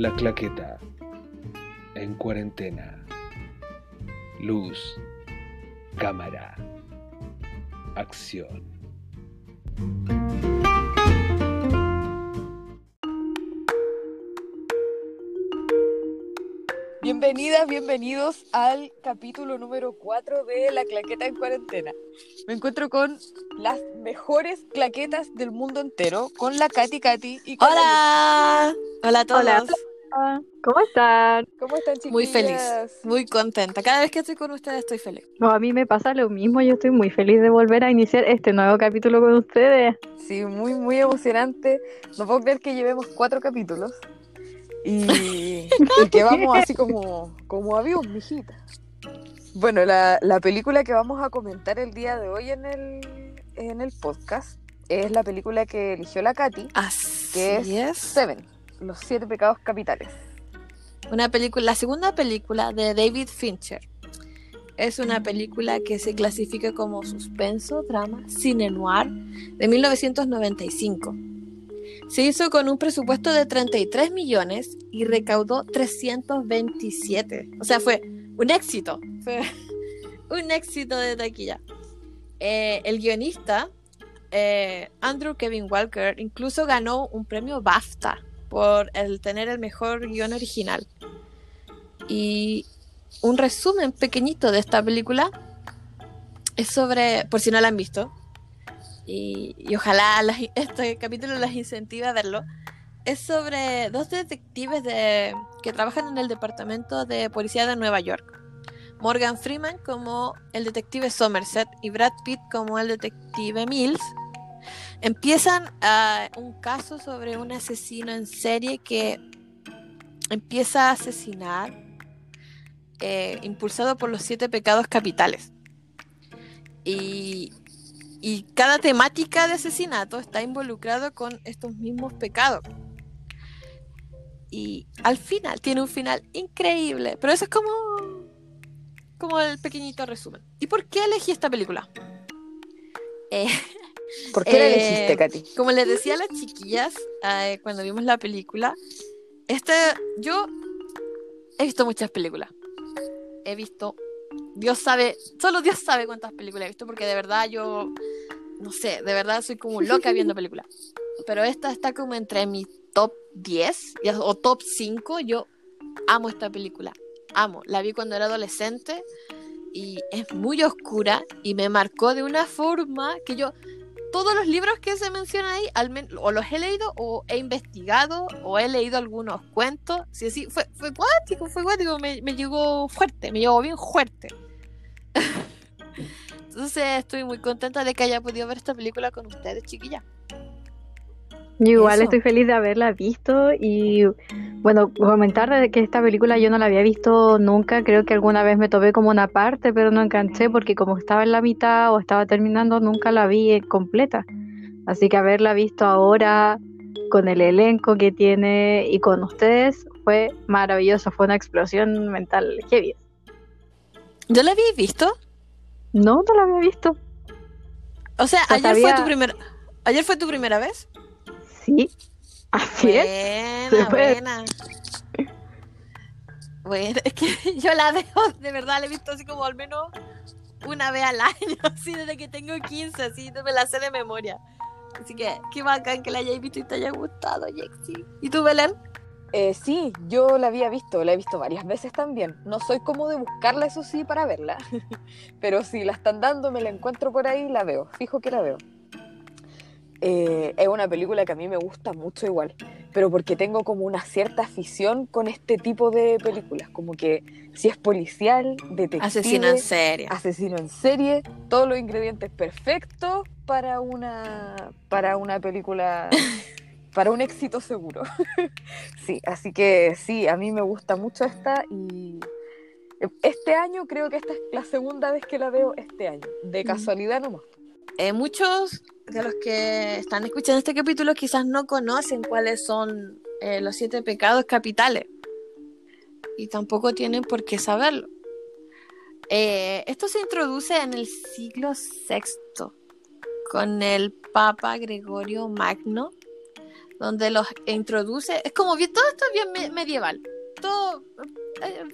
La claqueta. En cuarentena. Luz. Cámara. Acción. Bienvenidas, bienvenidos al capítulo número 4 de La Claqueta en Cuarentena. Me encuentro con las mejores claquetas del mundo entero, con la Katy Katy y con la Hola, hola a todos. Hola. ¿Cómo están? ¿Cómo están, chiquillas? Muy feliz, muy contenta. Cada vez que estoy con ustedes estoy feliz. No, a mí me pasa lo mismo, yo estoy muy feliz de volver a iniciar este nuevo capítulo con ustedes. Sí, muy, muy emocionante. No puedo creer que llevemos cuatro capítulos y, y que vamos así como, como aviones, mijita. Bueno, la, la película que vamos a comentar el día de hoy en el, en el podcast es la película que eligió la Katy, Así que es, es. Seven, Los Siete Pecados Capitales. Una película, la segunda película de David Fincher. Es una película que se clasifica como suspenso, drama, cine noir de 1995. Se hizo con un presupuesto de 33 millones y recaudó 327. O sea, fue un éxito. Fue un éxito de taquilla. Eh, el guionista, eh, Andrew Kevin Walker, incluso ganó un premio BAFTA por el tener el mejor guion original. Y un resumen pequeñito de esta película es sobre, por si no la han visto, y, y ojalá este capítulo las incentive a verlo, es sobre dos detectives de, que trabajan en el departamento de policía de Nueva York. Morgan Freeman como el detective Somerset y Brad Pitt como el detective Mills empiezan a un caso sobre un asesino en serie que empieza a asesinar eh, impulsado por los siete pecados capitales. Y, y cada temática de asesinato está involucrado con estos mismos pecados. Y al final tiene un final increíble. Pero eso es como, como el pequeñito resumen. ¿Y por qué elegí esta película? Eh, ¿Por qué la Eh, elegiste, Katy? como les decía a las chiquillas eh, cuando vimos la película, este, yo he visto muchas películas. He visto, Dios sabe, solo Dios sabe cuántas películas he visto, porque de verdad yo, no sé, de verdad soy como loca viendo películas. Pero esta está como entre mi top 10 ya- o top 5. Yo amo esta película, amo. La vi cuando era adolescente y es muy oscura y me marcó de una forma que yo todos los libros que se mencionan ahí, al men- o los he leído, o he investigado, o he leído algunos cuentos. Sí, sí, fue, fue fue cuático, me, me llegó fuerte, me llegó bien fuerte. Entonces estoy muy contenta de que haya podido ver esta película con ustedes, chiquillas. Yo igual Eso. estoy feliz de haberla visto y bueno, comentar de que esta película yo no la había visto nunca, creo que alguna vez me topé como una parte, pero no enganché porque como estaba en la mitad o estaba terminando, nunca la vi completa. Así que haberla visto ahora con el elenco que tiene y con ustedes fue maravilloso, fue una explosión mental heavy. ¿Yo la habéis visto? No, no la había visto. O sea, Pues ayer fue había- tu primera, ayer fue tu primera vez. Sí, así es. Buena, Se fue. buena. Bueno, es que yo la veo, de verdad la he visto así como al menos una vez al año, así desde que tengo 15, así me la sé de memoria. Así que qué bacán que la hayáis visto y te haya gustado, Jexy. ¿Y tú, Belén? Eh, sí, yo la había visto, la he visto varias veces también. No soy como de buscarla, eso sí, para verla. Pero si la están dando, me la encuentro por ahí, la veo. Fijo que la veo. Eh, es una película que a mí me gusta mucho igual, pero porque tengo como una cierta afición con este tipo de películas, como que si es policial, detective, Asesino en serie. asesino en serie, todos los ingredientes perfectos para una para una película para un éxito seguro. sí, así que sí, a mí me gusta mucho esta y este año creo que esta es la segunda vez que la veo este año, de Mm. casualidad nomás. Eh, muchos de los que están escuchando este capítulo quizás no conocen cuáles son eh, los siete pecados capitales. Y tampoco tienen por qué saberlo. Eh, esto se introduce en el siglo VI con el Papa Gregorio Magno donde los introduce. Es como bien, todo esto es bien me- medieval. Todo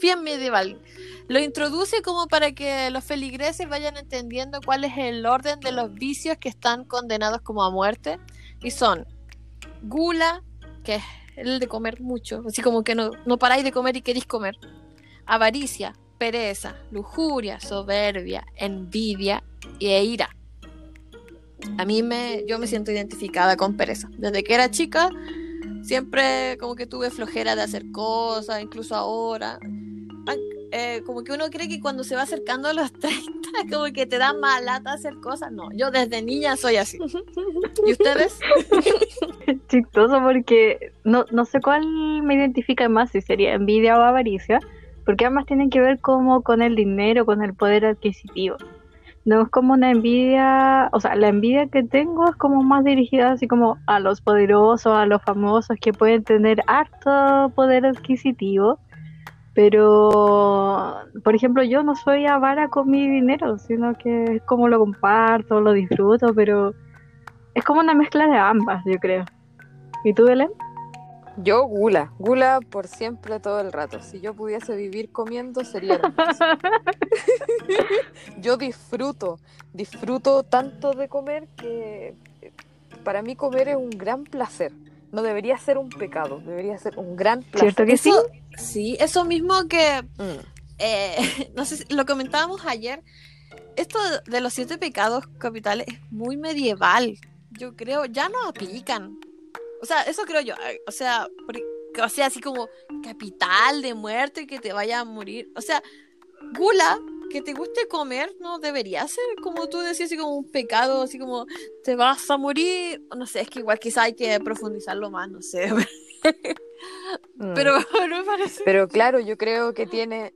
bien medieval. Lo introduce como para que los feligreses vayan entendiendo cuál es el orden de los vicios que están condenados como a muerte. Y son gula, que es el de comer mucho, así como que no, no paráis de comer y queréis comer. Avaricia, pereza, lujuria, soberbia, envidia e ira. A mí me, yo me siento identificada con pereza. Desde que era chica, siempre como que tuve flojera de hacer cosas, incluso ahora. Eh, como que uno cree que cuando se va acercando a los 30, como que te da más hacer cosas. No, yo desde niña soy así. ¿Y ustedes? chistoso porque no, no sé cuál me identifica más, si sería envidia o avaricia, porque ambas tienen que ver como con el dinero, con el poder adquisitivo. No es como una envidia, o sea, la envidia que tengo es como más dirigida así como a los poderosos, a los famosos que pueden tener harto poder adquisitivo. Pero, por ejemplo, yo no soy avara con mi dinero, sino que es como lo comparto, lo disfruto, pero es como una mezcla de ambas, yo creo. ¿Y tú, Belén? Yo gula, gula por siempre todo el rato. Si yo pudiese vivir comiendo sería. Yo disfruto, disfruto tanto de comer que eh, para mí comer es un gran placer. No debería ser un pecado, debería ser un gran placer. ¿Cierto que sí? Eso, sí, eso mismo que Mm. eh, no sé si lo comentábamos ayer. Esto de los siete pecados capitales es muy medieval. Yo creo, ya no aplican. O sea, eso creo yo. eh, O sea, porque- o sea, así como capital de muerte y que te vaya a morir. O sea, gula, que te guste comer, no debería ser, como tú decías, así como un pecado, así como te vas a morir. No sé, es que igual quizá hay que profundizarlo más, no sé. Mm. Pero no me parece. Pero claro, yo creo que tiene,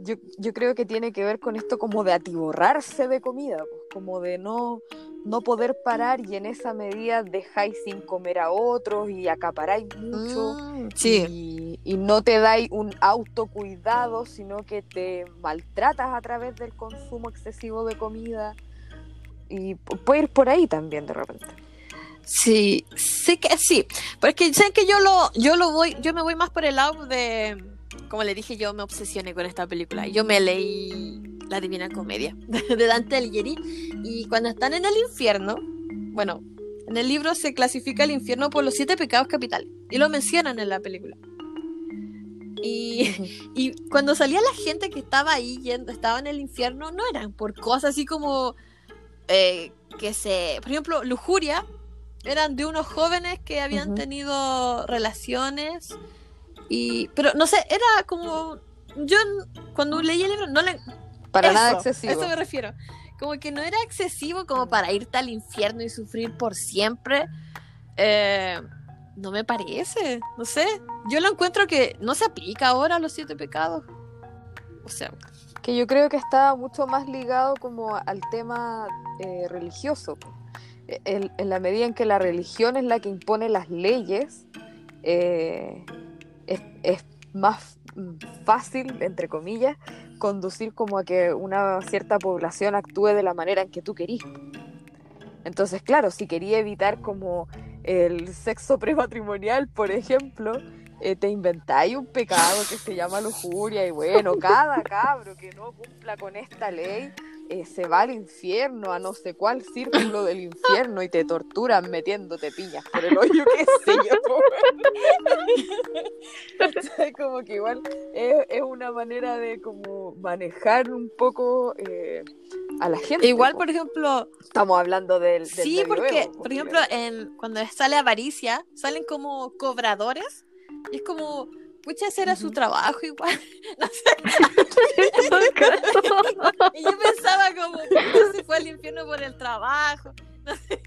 yo, yo creo que tiene que ver con esto como de atiborrarse de comida, como de no, no poder parar y en esa medida dejáis sin comer a otros y acaparáis mucho. Mm, sí. Y, y no te dais un autocuidado, sino que te maltratas a través del consumo excesivo de comida. Y pu- puede ir por ahí también de repente. Sí, sí que sí. Pero es que sé que yo lo, yo lo voy, yo me voy más por el lado de, como le dije, yo me obsesioné con esta película. Yo me leí La Divina Comedia de Dante Alighieri y cuando están en el infierno, bueno, en el libro se clasifica el infierno por los siete pecados capitales y lo mencionan en la película. Y, y cuando salía la gente que estaba ahí yendo, estaba en el infierno, no eran por cosas así como eh, que se, por ejemplo, lujuria, eran de unos jóvenes que habían tenido relaciones y, pero no sé, era como yo cuando leí el libro no le Para nada excesivo. A eso me refiero. Como que no era excesivo como para irte al infierno y sufrir por siempre. Eh, no me parece. No sé. Yo lo encuentro que no se aplica ahora a los siete pecados. O sea, que yo creo que está mucho más ligado como al tema eh, religioso. E- en la medida en que la religión es la que impone las leyes, eh, es, es más fácil, entre comillas, conducir como a que una cierta población actúe de la manera en que tú querís. Entonces, claro, si quería evitar como el sexo prematrimonial, por ejemplo, eh, te inventáis un pecado que se llama lujuria y bueno, cada cabro que no cumpla con esta ley eh, se va al infierno, a no sé cuál círculo del infierno y te torturan metiéndote piñas por el hoyo, qué sé como que igual es, es una manera de como manejar un poco eh, a la gente. igual, po. por ejemplo, Estamos hablando del, del sí, porque, medioevo, por ejemplo, en, cuando sale avaricia, salen como cobradores. Y es como, pucha, ese era su trabajo igual. No sé. Y yo pensaba como, ¿por qué se fue al infierno por el trabajo? No sé.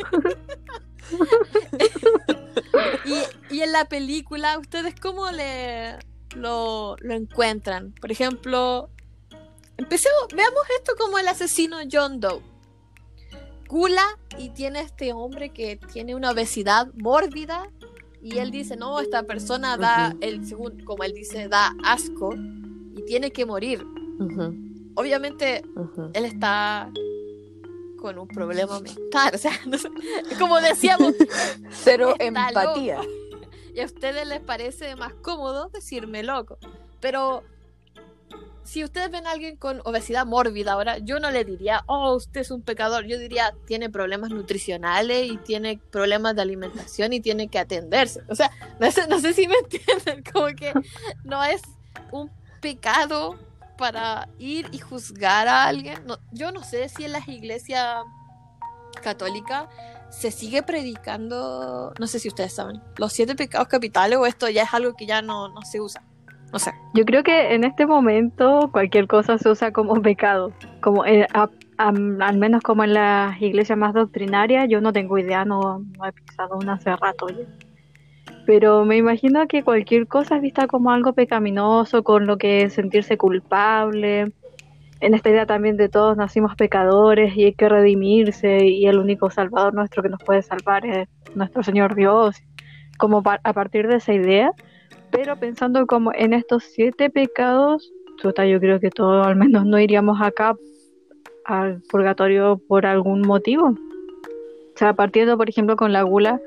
y, y en la película, ¿ustedes cómo le lo, lo encuentran? Por ejemplo, empecemos, veamos esto como el asesino John Doe. Gula y tiene este hombre que tiene una obesidad mórbida y él dice, no, esta persona da, Ujú. el, según como él dice, da asco y tiene que morir obviamente él está con un problema mental, o sea, no sé, como decíamos, Cero empatía. y a ustedes les parece más cómodo decirme loco. Pero si ustedes ven a alguien con obesidad mórbida ahora, yo no le diría, oh, usted es un pecador. Yo diría, tiene problemas nutricionales y tiene problemas de alimentación y tiene que atenderse. O sea, no sé, no sé si me entienden, como que no es un pecado para ir y juzgar a alguien. Yo no sé si en las iglesias católicas se sigue predicando, no sé si ustedes saben, los siete pecados capitales o esto ya es algo que ya no, no se usa. No sé. Yo creo que en este momento cualquier cosa se usa como pecado. Como a- am- al menos como en las iglesias más doctrinarias, yo no tengo idea, no, no he pisado una hace rato ya. Pero me imagino que cualquier cosa es vista como algo pecaminoso, con lo que sentirse culpable. En esta idea también de todos nacimos pecadores y hay que redimirse y el único salvador nuestro que nos puede salvar es nuestro Señor Dios. Como a partir de esa idea, pero pensando como en estos siete pecados, yo creo que todos al menos no iríamos acá al purgatorio por algún motivo. O sea, partiendo por ejemplo con la gula,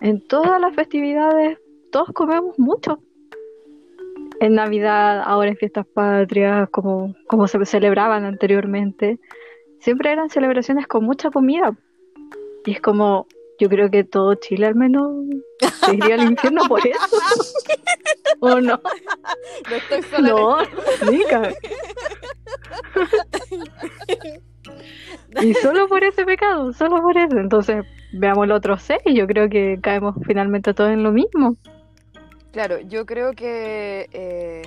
en todas las festividades todos comemos mucho. En Navidad, ahora en fiestas patrias, como, como se celebraban anteriormente, siempre eran celebraciones con mucha comida. Y es como, yo creo que todo Chile al menos se iría al infierno por eso. ¿O no? No estoy sola. No, Nica. Y solo por ese pecado, solo por eso. Entonces, veamos los otros seis. Yo creo que caemos finalmente todos en lo mismo. Claro, yo creo que, eh,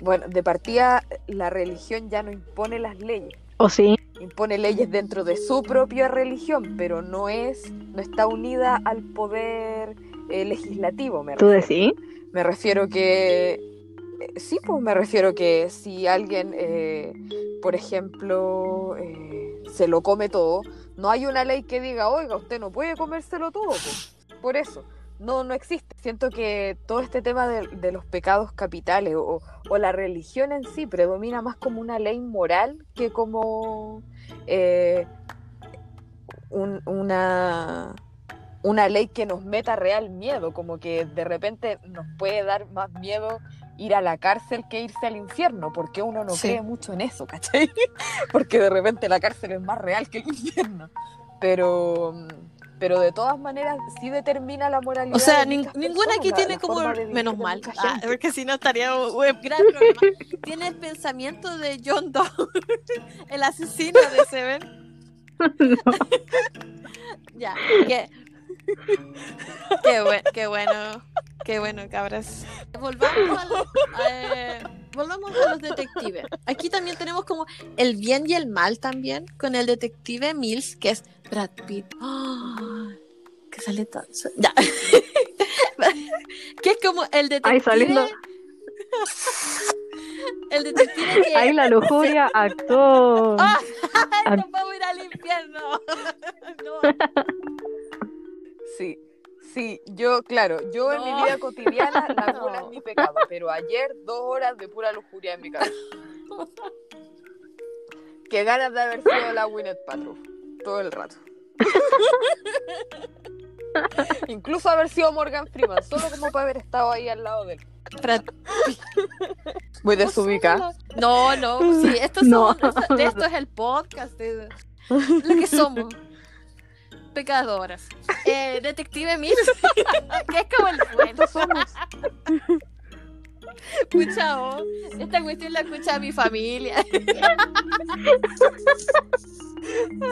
bueno, de partida la religión ya no impone las leyes, ¿O sí? impone leyes dentro de su propia religión, pero no es, no está unida al poder eh, legislativo, me ¿Tú decís? Me refiero que, eh, sí, pues me refiero que si alguien, eh, por ejemplo, eh, se lo come todo, no hay una ley que diga, oiga, usted no puede comérselo todo, pues. por eso. No, no existe. Siento que todo este tema de, de los pecados capitales o, o la religión en sí predomina más como una ley moral que como eh, un- una, una ley que nos meta real miedo, como que de repente nos puede dar más miedo ir a la cárcel que irse al infierno, porque uno no Sí. cree mucho en eso, ¿cachai? Porque de repente la cárcel es más real que el infierno. Pero, pero de todas maneras sí determina la moralidad. O sea, nin- ninguna aquí tiene como, menos mal, ah, porque si no estaría un gran problema. Tiene el pensamiento de John Doe, el asesino de Seven. Ya, que... Qué, buen- qué bueno, qué bueno, cabras. Volvamos a, los- eh, volvamos a los detectives. Aquí también tenemos como el bien y el mal también, con el detective Mills, que es Brad Pitt. ¡Ah! Que sale tan... Ya. que es como el detective... Ahí saliendo. El detective que... Ahí la lujuria actuó. ¡Ah! Ac- ¡Nos vamos a ir al infierno! no. Sí, sí, yo, claro, yo en mi No. vida cotidiana la No. gula es mi pecado, pero ayer dos horas de pura lujuria en mi casa. Qué ganas de haber sido la Winnet Paltrow todo el rato. Incluso haber sido Morgan Freeman, solo como para haber estado ahí al lado de él. Muy desubicada. No, no, sí, esto, No. somos- esto- es el podcast, de lo que somos. Pecadoras. Eh, Detective Mills, que es como el bueno. Somos. Pucha, oh, esta cuestión la escucha mi familia.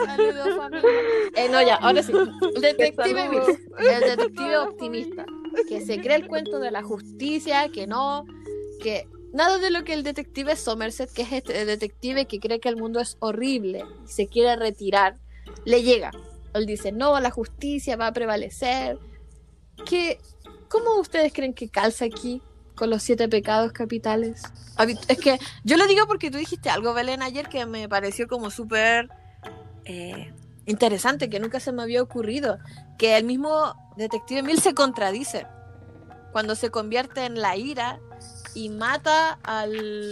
Saludos, familia. Eh, no, ya, ahora sí. Detective. Mills, el detective optimista, que se cree el cuento de la justicia, que no, que nada de lo que el detective Somerset, que es este detective que cree que el mundo es horrible y se quiere retirar, le llega. Él dice, no, la justicia va a prevalecer. ¿Qué, ¿Cómo ustedes creen que calza aquí con los siete pecados capitales? Es que yo lo digo porque tú dijiste algo, Belén, ayer que me pareció como súper eh, interesante, que nunca se me había ocurrido, que el mismo detective Mill se contradice cuando se convierte en la ira y mata al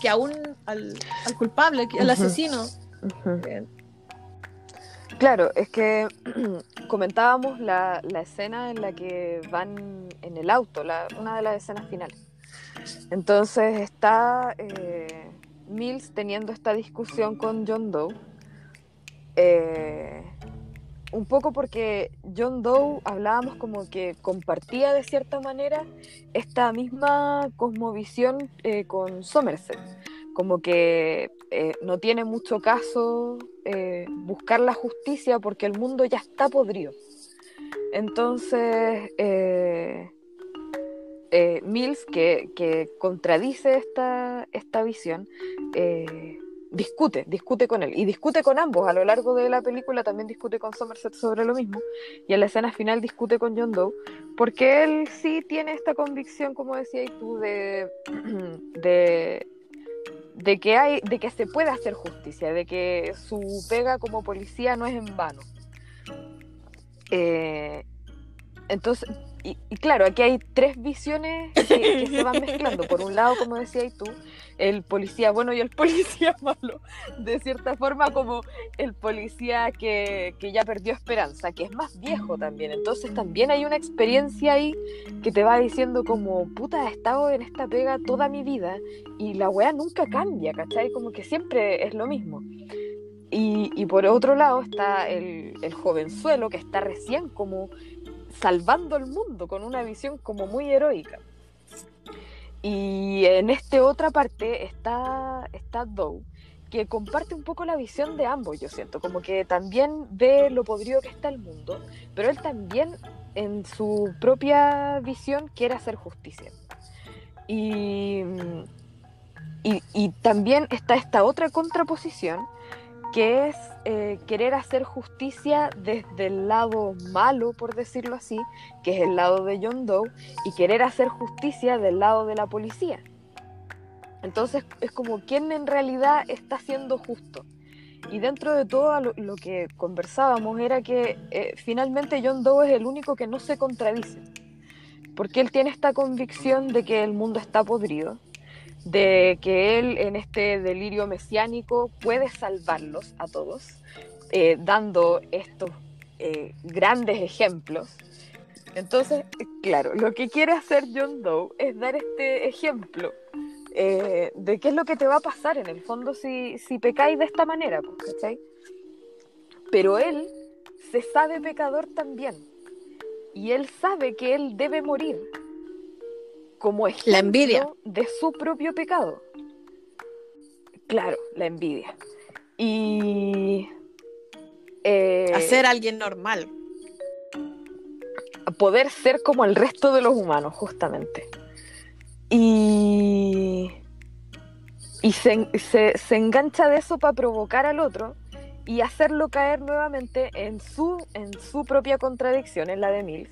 que aún al, al culpable, al asesino. Ujú. Claro, es que comentábamos la, la escena en la que van en el auto, una de las escenas finales. Entonces está eh, Mills teniendo esta discusión con John Doe. eh, un poco porque John Doe hablábamos como que compartía de cierta manera esta misma cosmovisión eh, con Somerset, como que eh, no tiene mucho caso eh, buscar la justicia porque el mundo ya está podrido. Entonces, eh, Mills, que, contradice esta, esta visión, discute, discute con él y discute con ambos. A lo largo de la película también discute con Somerset sobre lo mismo y en la escena final discute con John Doe porque él sí tiene esta convicción, como decías tú, de, de que hay, de que se puede hacer justicia, de que su pega como policía no es en vano. Eh, entonces, y, claro, aquí hay tres visiones que, que se van mezclando. Por un lado, como decías tú, el policía bueno y el policía malo. De cierta forma, como el policía que, que ya perdió esperanza, que es más viejo también. Entonces también hay una experiencia ahí que te va diciendo como, puta, he estado en esta pega toda mi vida y la weá nunca cambia, ¿cachai? Como que siempre es lo mismo. Y, y por otro lado está el, el jovenzuelo que está recién como salvando el mundo con una visión como muy heroica. Y en esta otra parte está, está Doe, que comparte un poco la visión de ambos, yo siento, como que también ve lo podrido que está el mundo, pero él también en su propia visión quiere hacer justicia. Y, y, y también está esta otra contraposición que es eh, querer hacer justicia desde el lado malo, por decirlo así, que es el lado de John Doe, y querer hacer justicia del lado de la policía. Entonces es como quién en realidad está siendo justo. Y dentro de todo lo, que conversábamos era que eh, finalmente John Doe es el único que no se contradice, porque él tiene esta convicción de que el mundo está podrido, de que él en este delirio mesiánico puede salvarlos a todos, eh, dando estos eh, grandes ejemplos. Entonces, claro, lo que quiere hacer John Doe es dar este ejemplo eh, de qué es lo que te va a pasar en el fondo si, si pecáis de esta manera, pues, ¿cachai? Pero él se sabe pecador también. Y él sabe que él debe morir como ejemplo La envidia. de su propio pecado. Claro, la envidia. Y eh, Hacer alguien normal. poder ser como el resto de los humanos, justamente. Y, y se, se- se engancha de eso para provocar al otro y hacerlo caer nuevamente en su, en su propia contradicción, en la de Mills,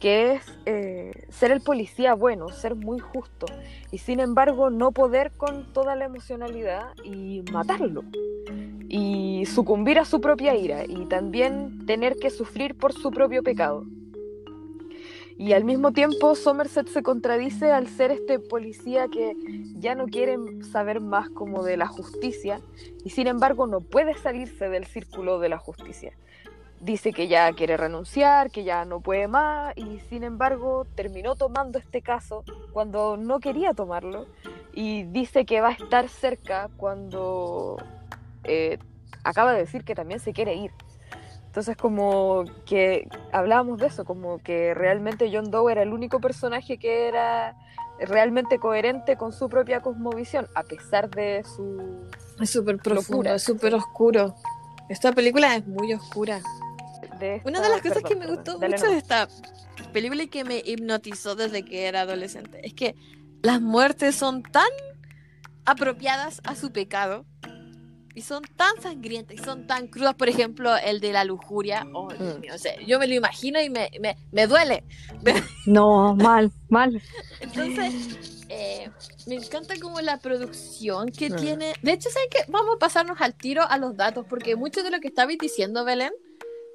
que es eh, ser el policía bueno, ser muy justo, y sin embargo no poder con toda la emocionalidad y matarlo, y sucumbir a su propia ira, y también tener que sufrir por su propio pecado. Y al mismo tiempo Somerset se contradice al ser este policía que ya no quiere saber más como de la justicia y sin embargo no puede salirse del círculo de la justicia. Dice que ya quiere renunciar, que ya no puede más y sin embargo terminó tomando este caso cuando no quería tomarlo y dice que va a estar cerca cuando eh, acaba de decir que también se quiere ir. Entonces como que hablábamos de eso, como que realmente John Doe era el único personaje que era realmente coherente con su propia cosmovisión, a pesar de su... Es súper profundo, es súper oscuro. Esta película es muy oscura. De Una de las cosas perdón, que me gustó mucho de esta película y que me hipnotizó desde que era adolescente es que las muertes son tan apropiadas a su pecado y son tan sangrientas y son tan crudas. Por ejemplo, el de la lujuria. Oh, Dios Mm. mío, o sea, yo me lo imagino y me, me, me duele. No, mal, mal. Entonces, eh, me encanta como la producción que Mm. tiene. De hecho, ¿saben qué? Vamos a pasarnos al tiro a los datos, porque mucho de lo que estabais diciendo, Belén,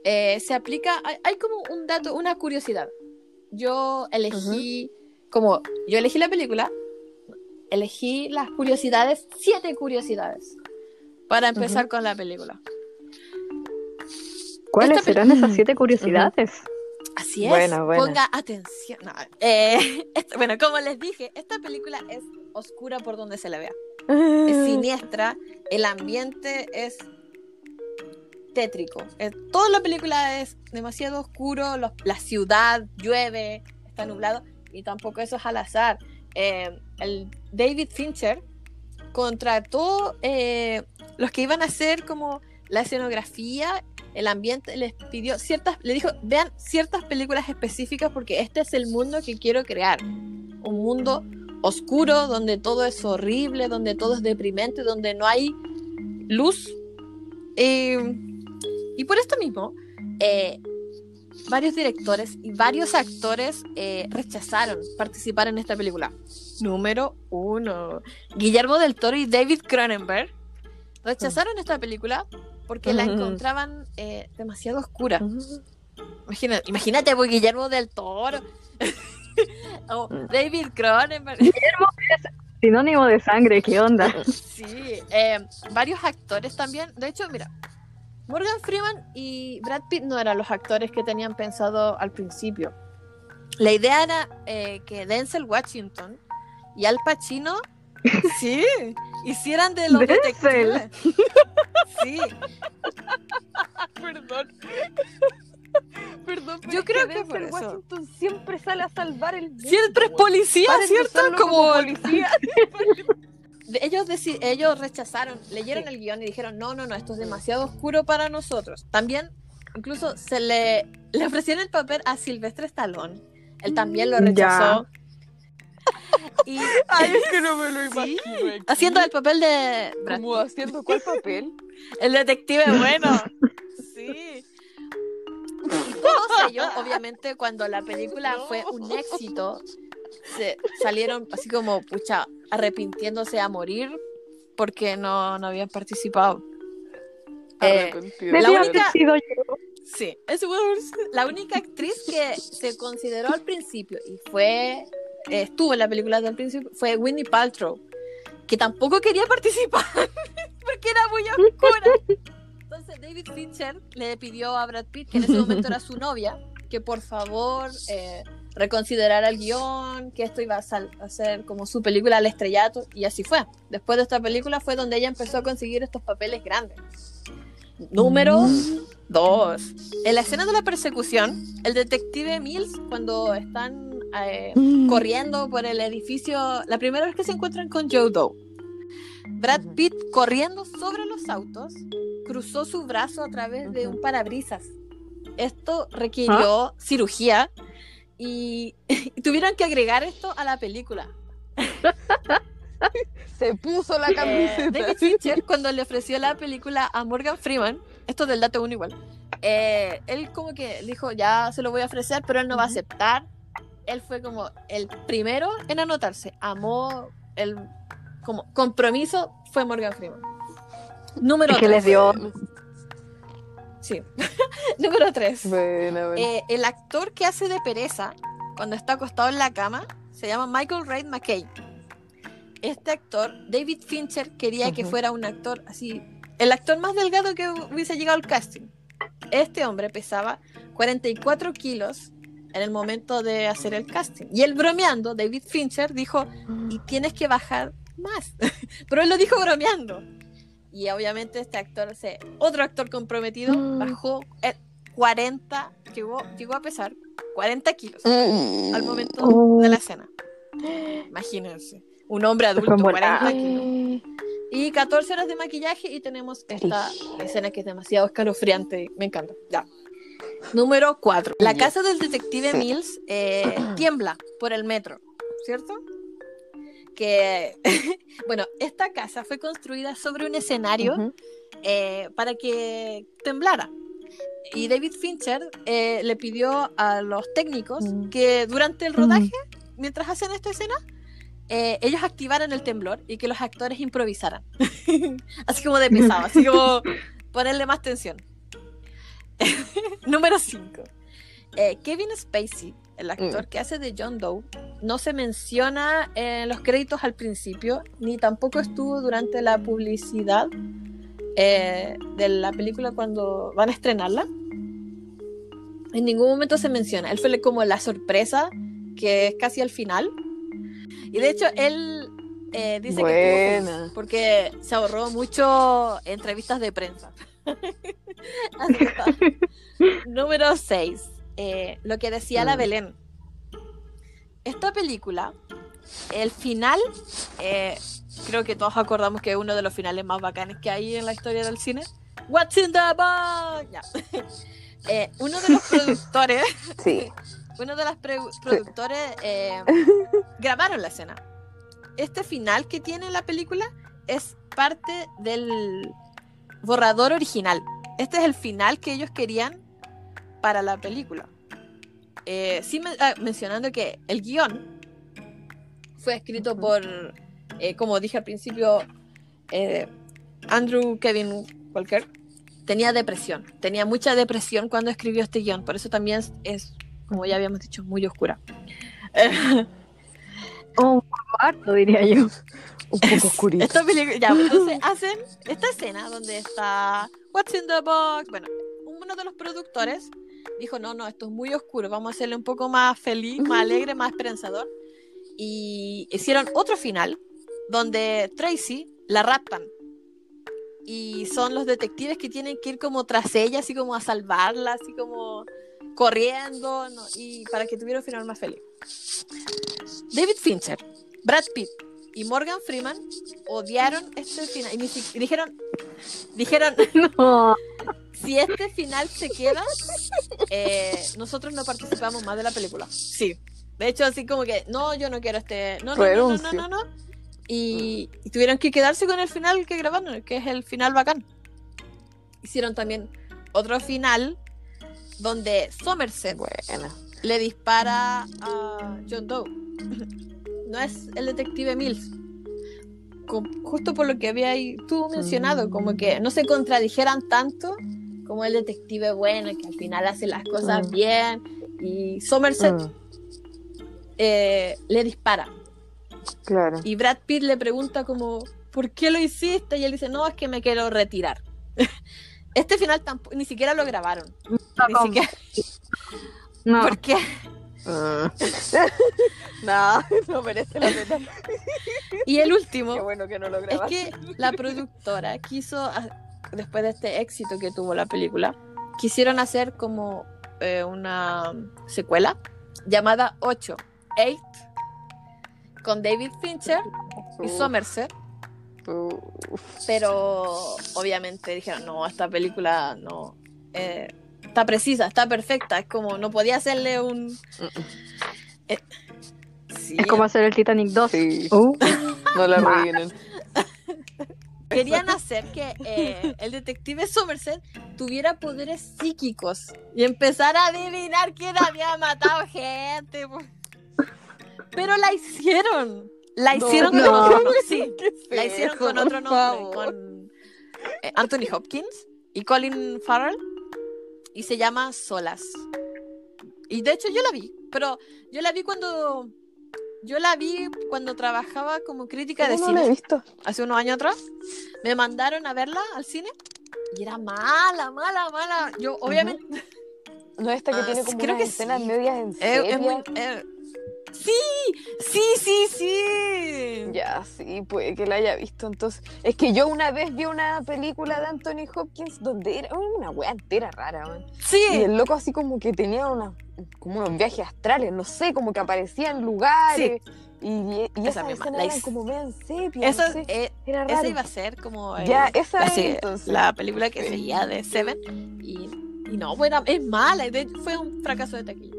eh, se aplica. Hay, hay como un dato, una curiosidad. Yo elegí, como yo elegí la película, elegí las curiosidades, siete curiosidades, para empezar con la película. ¿Cuáles Esta serán esas siete curiosidades? Así es. Buena, buena. Ponga atención. No, eh, bueno, como les dije, esta película es oscura por donde se la vea. Es siniestra. El ambiente es tétrico. Eh, toda la película es demasiado oscuro. los- la ciudad llueve, está nublado. Y tampoco eso es al azar. Eh, el David Fincher contrató eh, los que iban a hacer como la escenografía, el ambiente, les pidió ciertas, le dijo, vean ciertas películas específicas porque este es el mundo que quiero crear. Un mundo oscuro, donde todo es horrible, donde todo es deprimente, donde no hay luz. Eh, y por esto mismo, eh, varios directores y varios actores eh, rechazaron participar en esta película. Número uno. Guillermo del Toro y David Cronenberg rechazaron esta película porque la encontraban eh, demasiado oscura. Imagina- imagínate, pues, Guillermo del Toro. o David Cronenberg. Sinónimo de sangre, ¿qué onda? Sí, eh, varios actores también. De hecho, mira, Morgan Freeman y Brad Pitt no eran los actores que tenían pensado al principio. La idea era eh, que Denzel Washington y Al Pacino, sí, hicieran de los Denzel. detectives. Sí, Perdón. Perdón, pero Yo creo que por eso. Washington siempre sale a salvar el siempre es policía, ¿cierto? Como policía. Ellos, ellos rechazaron, leyeron el guion y dijeron, no, no, no, esto es demasiado oscuro para nosotros. También, incluso se le, le ofrecieron el papel a Silvestre Stallone. Él también lo Ya. rechazó. y Ay, es que no me lo imagino. haciendo el papel de ¿Cómo haciendo cuál papel? El detective bueno. Sí. Y ellos, obviamente, cuando la película fue un éxito, se salieron así como, pucha, arrepintiéndose a morir porque no, no habían participado. Eh. La única- sido yo. Sí, es la única actriz que se consideró al principio y fue eh, estuvo en la película desde el principio fue Winnie Paltrow, que tampoco quería participar porque era muy oscura. Entonces David Fincher le pidió a Brad Pitt, que en ese momento era su novia, que por favor eh, reconsiderara el guion, que esto iba a, ser como su película al estrellato, y así fue. Después de esta película fue donde ella empezó a conseguir estos papeles grandes. Número 2. En la escena de la persecución, el detective Mills, cuando están eh, corriendo por el edificio, la primera vez que se encuentran con Joe Doe, Brad. Pitt corriendo sobre los autos, cruzó su brazo a través de un parabrisas. Esto requirió cirugía y, y tuvieron que agregar esto a la película. Se puso la Eh, camiseta. David Fincher, cuando le ofreció la película a Morgan Freeman, esto es del dato uno igual, eh, él como que dijo, ya se lo voy a ofrecer, pero él no va a aceptar. Él fue como el primero en anotarse. Amó el como compromiso fue Morgan Freeman. Número Es que les tres. dio. Sí. Número 3. Buena, buena. el actor que hace de pereza cuando está acostado en la cama se llama Michael Ray McKay. Este actor, David Fincher, quería que fuera un actor así, el actor más delgado que hubiese llegado al casting. Este hombre pesaba 44 kilos en el momento de hacer el casting. Y él bromeando, David Fincher dijo, y tienes que bajar más. Pero él lo dijo bromeando. Y obviamente este actor, se, otro actor comprometido, Mm. bajó eh, 40, llegó, llegó a pesar 40 kilos al momento de la escena. Imagínense, un hombre adulto, Fue en volada. 40 kilos. Y 14 horas de maquillaje y tenemos esta escena que es demasiado escalofriante. Me encanta. Ya. Número 4. La casa del detective. Mills eh, tiembla por el metro, ¿cierto? Que, bueno, esta casa fue construida sobre un escenario eh, para que temblara. Y David Fincher eh, le pidió a los técnicos Mm. que durante el rodaje, mientras hacen esta escena, eh, ellos activaran el temblor y que los actores improvisaran. así como de pesado, así como ponerle más tensión. Número 5. Kevin Spacey, el actor Mm. que hace de John Doe, no se menciona en los créditos al principio, ni tampoco estuvo durante la publicidad eh, de la película cuando van a estrenarla. En ningún momento se menciona. Él fue como la sorpresa, que es casi al final. Y de hecho, él eh, dice que Buena. feliz porque se ahorró mucho entrevistas de prensa. Número 6. Lo que decía la Mm. Belén. Esta película, el final, eh, creo que todos acordamos que es uno de los finales más bacanes que hay en la historia del cine. What's in the box? Ya. Eh, uno de los productores, Sí. uno de los productores eh, grabaron la escena. Este final que tiene la película es parte del borrador original. Este es el final que ellos querían para la película. Eh, sí men- ah, mencionando que el guion fue escrito por, eh, como dije al principio, eh, Andrew Kevin Walker. Tenía depresión, tenía mucha depresión cuando escribió este guion, por eso también es, como ya habíamos dicho, muy oscura. Un poco harto, diría yo. Un poco oscurito. Esta película, ya, entonces hacen esta escena donde está What's in the box. Bueno, uno de los productores dijo: No, no, esto es muy oscuro, vamos a hacerle un poco más feliz, más alegre, más esperanzador. Y hicieron otro final donde Tracy la raptan. Y son los detectives que tienen que ir como tras ella, así como a salvarla, así como corriendo, y para que tuviera un final más feliz. David Fincher, Brad Pitt y Morgan Freeman odiaron este final y dijeron dijeron No. Si este final se queda eh, nosotros no participamos más de la película sí de hecho así como que no yo no quiero este no no no no no. Y, y tuvieron que quedarse con el final que grabaron que es el final bacán hicieron también otro final donde Somerset le dispara a John Doe. No es el detective Mills. Justo por lo que había ahí tú mencionado, como que no se contradijeran tanto como el detective bueno, que al final hace las cosas Mm. bien. Y Somerset Mm, eh, le dispara. claro. Y Brad Pitt le pregunta como, ¿por qué lo hiciste? Y él dice, no, es que me quiero retirar. Este final tampoco, ni siquiera lo grabaron. Ni ¿cómo? siquiera, No. porque Ah. no, no merece la pena. Y el último, Qué bueno que no lo Es que la productora quiso, después de este éxito que tuvo la película, quisieron hacer como eh, una secuela llamada 8, 8, con David Fincher y Somerset, pero obviamente dijeron, no, esta película no... eh, está precisa, está perfecta, es como, no podía hacerle un... Sí, Es como hacer el Titanic 2. Sí, Uh, no la arruinen. Querían hacer que eh, el detective Somerset tuviera poderes psíquicos y empezar a adivinar quién había matado gente. Pero la hicieron. La No. hicieron No. con otro nombre, sí. ¿Qué La hicieron con otro nombre, con eh, Anthony Hopkins y Colin Farrell y se llama Solas. Y de hecho yo la vi, pero yo la vi cuando yo la vi cuando trabajaba como crítica de No cine la he visto. hace unos años atrás, me mandaron a verla al cine y era mala, mala, mala. Yo, obviamente, No esta que Ah, tiene como creo unas que escenas sí. medias en es, serie. es muy. eh, sí, sí, sí, sí. Ya, sí, puede que la haya visto. Entonces, es que yo una vez vi una película de Anthony Hopkins donde era una wea entera rara, man. Sí, Y el loco así como que tenía una, como unos viajes astrales, no sé, como que aparecía en lugares. Y, y Esa esas misma, la como medio en sepia, esa, no sé, eh, era esa iba a ser como Ya, esa la, es, entonces. la película que Sí. seguía de Seven. Y, y no, bueno, es mala. de fue un fracaso de taquilla.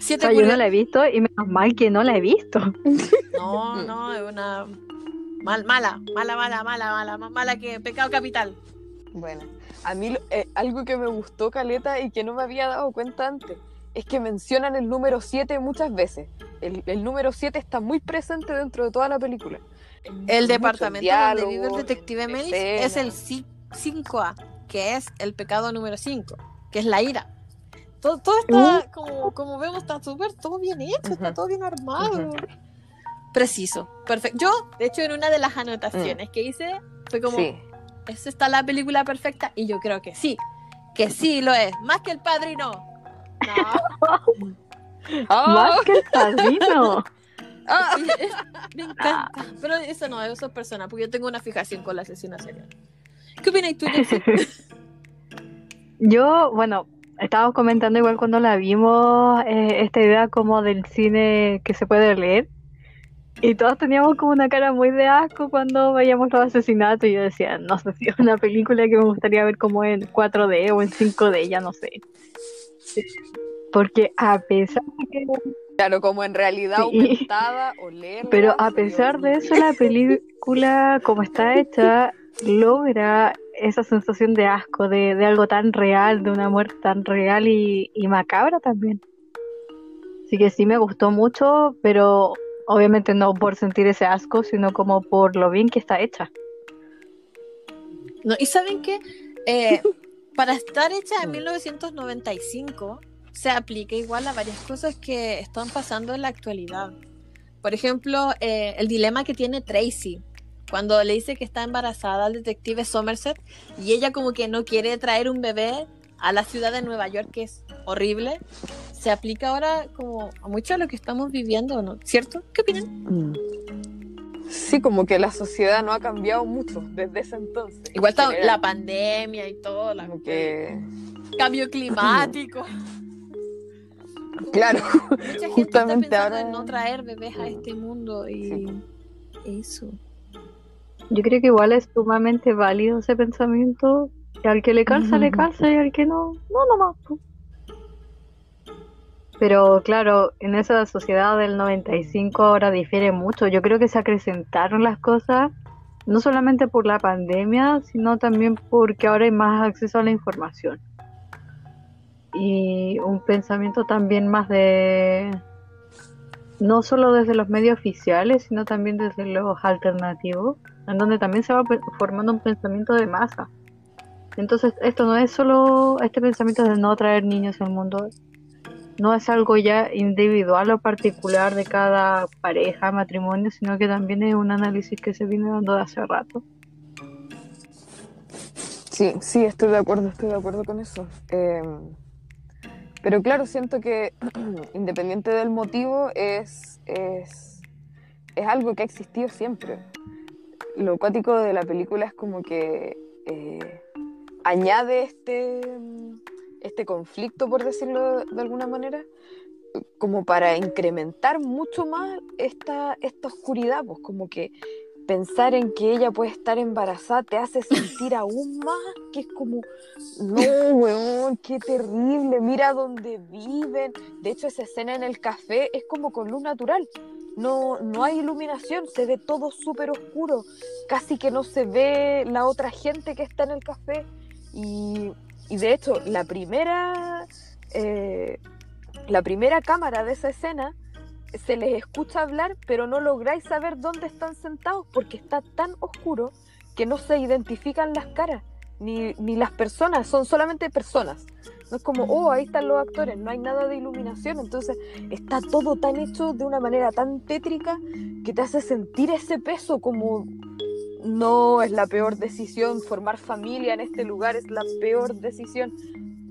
O Siete sea, yo no la he visto y menos mal que no la he visto. No, no, es una. Mal, mala, mala, mala, mala, mala, más mala que Pecado Capital. Bueno, a mí eh, algo que me gustó, Caleta, y que no me había dado cuenta antes, es que mencionan el número 7 muchas veces. El, el número 7 está muy presente dentro de toda la película. El departamento donde vive el diálogo, detective Mills es el escenas. ci- 5A, que es el pecado número 5, que es la ira. Todo, todo está, como, como vemos, está súper, todo bien hecho, está todo bien armado. Preciso, perfecto. Yo, de hecho, en una de las anotaciones que hice, fue como, Sí. ¿es esta la película perfecta? Y yo creo que sí, que sí lo es, más que el padrino. No. Más que el padrino. ¡Ah! Me encanta. Pero eso no, eso es personal, porque yo tengo una fijación con la asesina serial. ¿Qué opinas tú? Yo, bueno, estábamos comentando igual cuando la vimos, eh, esta idea como del cine que se puede leer. Y todos teníamos como una cara muy de asco cuando veíamos los asesinatos. Y yo decía, no sé si es una película que me gustaría ver como en 4D o en 5D, ya no sé. Porque a pesar de que Claro, como en realidad Sí. aumentada o leerla. Pero a pesar de eso, la película, como está hecha, logra esa sensación de asco, de, de algo tan real, de una muerte tan real y, y macabra también. Así que sí me gustó mucho, pero obviamente no por sentir ese asco, sino como por lo bien que está hecha. No, y saben que para estar hecha en 1995 se aplica igual a varias cosas que están pasando en la actualidad. Por ejemplo, eh, el dilema que tiene Tracy cuando le dice que está embarazada al detective Somerset y ella como que no quiere traer un bebé a la ciudad de Nueva York, que es horrible, se aplica ahora como a mucho a lo que estamos viviendo, ¿no? ¿Cierto? ¿Qué opinan? Mm. Sí, como que la sociedad no ha cambiado mucho desde ese entonces. Igual está En la pandemia y todo, la, como que cambio climático. claro, Mucha gente está Justamente pensando ahora- en no traer bebés a este mundo y eso. Yo creo que igual es sumamente válido ese pensamiento. Y al que le calza, le calza, y al que no, no nomás. po. Pero claro, en esa sociedad del 95 ahora difiere mucho. Yo creo que se acrecentaron las cosas, no solamente por la pandemia, sino también porque ahora hay más acceso a la información. Y un pensamiento también más de, no solo desde los medios oficiales, sino también desde los alternativos en donde también se va formando un pensamiento de masa. Entonces, esto no es solo este pensamiento de no traer niños al mundo, no es algo ya individual o particular de cada pareja, matrimonio, sino que también es un análisis que se viene dando de hace rato. Sí, sí, estoy de acuerdo, estoy de acuerdo con eso. Eh, pero claro, siento que independiente del motivo, es, es, es algo que ha existido siempre. Lo cuático de la película es como que eh, añade este, este conflicto, por decirlo de alguna manera, como para incrementar mucho más esta, esta oscuridad, pues como que pensar en que ella puede estar embarazada te hace sentir aún más que es como, no, weón, qué terrible, mira dónde viven. De hecho, esa escena en el café es como con luz natural. No, no hay iluminación, se ve todo súper oscuro. Casi que no se ve la otra gente que está en el café. Y, de hecho, la primera, eh, la primera cámara de esa escena se les escucha hablar, pero no lográis saber dónde están sentados porque está tan oscuro que no se identifican las caras ni, ni las personas, son solamente personas. No es como, oh, ahí están los actores, no hay nada de iluminación, entonces está todo tan hecho de una manera tan tétrica que te hace sentir ese peso como no es la peor decisión, formar familia en este lugar es la peor decisión.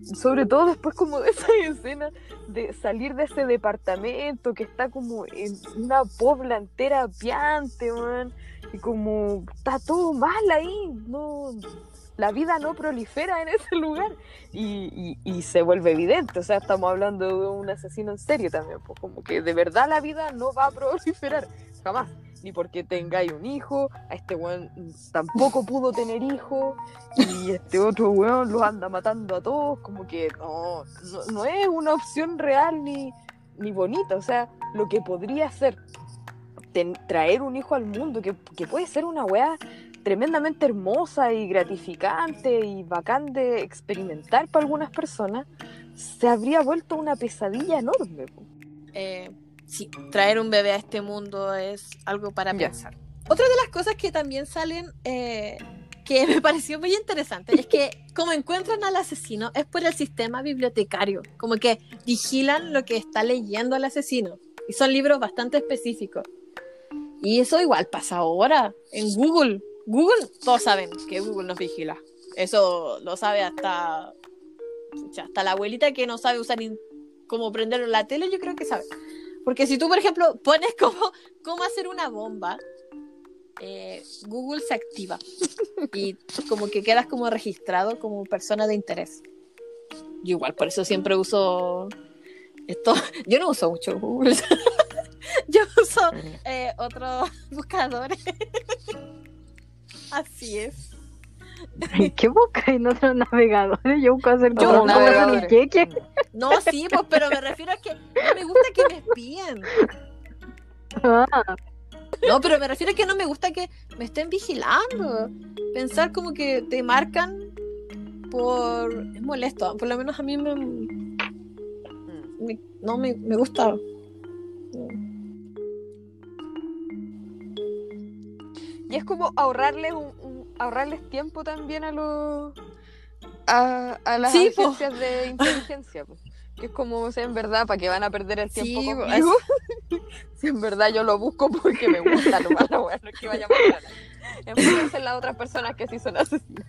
Sobre todo después como de esa escena de salir de ese departamento que está como en una pobla entera piante, man, y como está todo mal ahí, no, la vida no prolifera en ese lugar y, se vuelve evidente, o sea, estamos hablando de un asesino en serio también, pues como que de verdad la vida no va a proliferar, jamás, ni porque tengáis un hijo, a este weón tampoco pudo tener hijo, y este otro weón los anda matando a todos, como que no, no, no es una opción real ni, ni bonita, o sea, lo que podría ser ten- traer un hijo al mundo, que, que puede ser una weá tremendamente hermosa y gratificante y bacán de experimentar para algunas personas, se habría vuelto una pesadilla enorme. Eh, sí, traer un bebé a este mundo es algo para Ya. pensar. Otra de las cosas que también salen, eh, que me pareció muy interesante, es que como encuentran al asesino es por el sistema bibliotecario, como que vigilan lo que está leyendo el asesino. Y son libros bastante específicos. Y eso igual pasa ahora en Google. Google, todos saben que Google nos vigila. Eso lo sabe hasta hasta la abuelita que no sabe usar cómo prender la tele, yo creo que sabe. Porque si tú, por ejemplo, pones cómo, cómo hacer una bomba, eh, Google se activa y como que quedas como registrado como persona de interés. Yo igual, por eso siempre uso esto. Yo no uso mucho Google. Yo uso eh, otros buscadores. Así es. Ay, ¿Qué busca en otros navegadores? Yo busco hacer Yo navegadores. queque. No, sí, pues, pero me refiero a que no me gusta que me espíen. Ah, No, pero me refiero a que no me gusta que me estén vigilando. Pensar como que te marcan por... Es molesto, por lo menos a mí me... me- no me, me gusta. Y es como ahorrarles un, un- ahorrarles tiempo también a los a, a las Sí, po. agencias de inteligencia, po. que es como, o sea, en verdad, ¿para qué van a perder el tiempo Sí, conmigo? si en verdad yo lo busco porque me gusta, lo malo, bueno, es que vaya a matar. Enfóquense en las otras personas que sí son asesinas.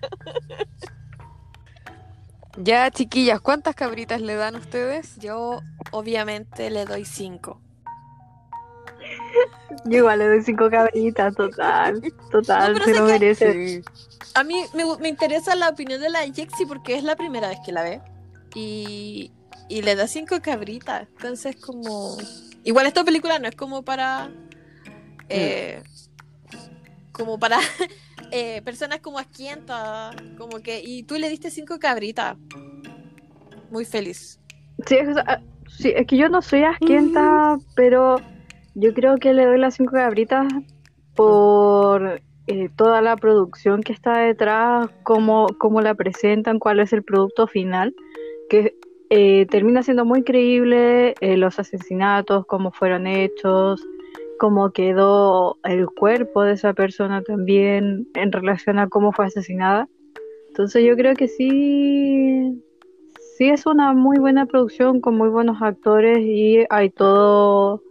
ya, chiquillas, ¿cuántas cabritas le dan ustedes? Yo obviamente le doy cinco. Yo igual le doy cinco cabritas, total. Total, No, se lo merece. A mí me, me interesa la opinión de la Jexi porque es la primera vez que la ve. Y, y le da cinco cabritas. Entonces como... Igual esta película no es como para... eh, como para eh, personas como asquientas. Como que... Y tú le diste cinco cabritas. Muy feliz. Sí, es, ah, sí, es que yo no soy asquienta, pero yo creo que le doy las cinco cabritas por eh, toda la producción que está detrás, cómo, cómo la presentan, cuál es el producto final, que eh, termina siendo muy creíble, eh, los asesinatos, cómo fueron hechos, cómo quedó el cuerpo de esa persona también en relación a cómo fue asesinada. Entonces yo creo que sí, sí es una muy buena producción con muy buenos actores y hay todo,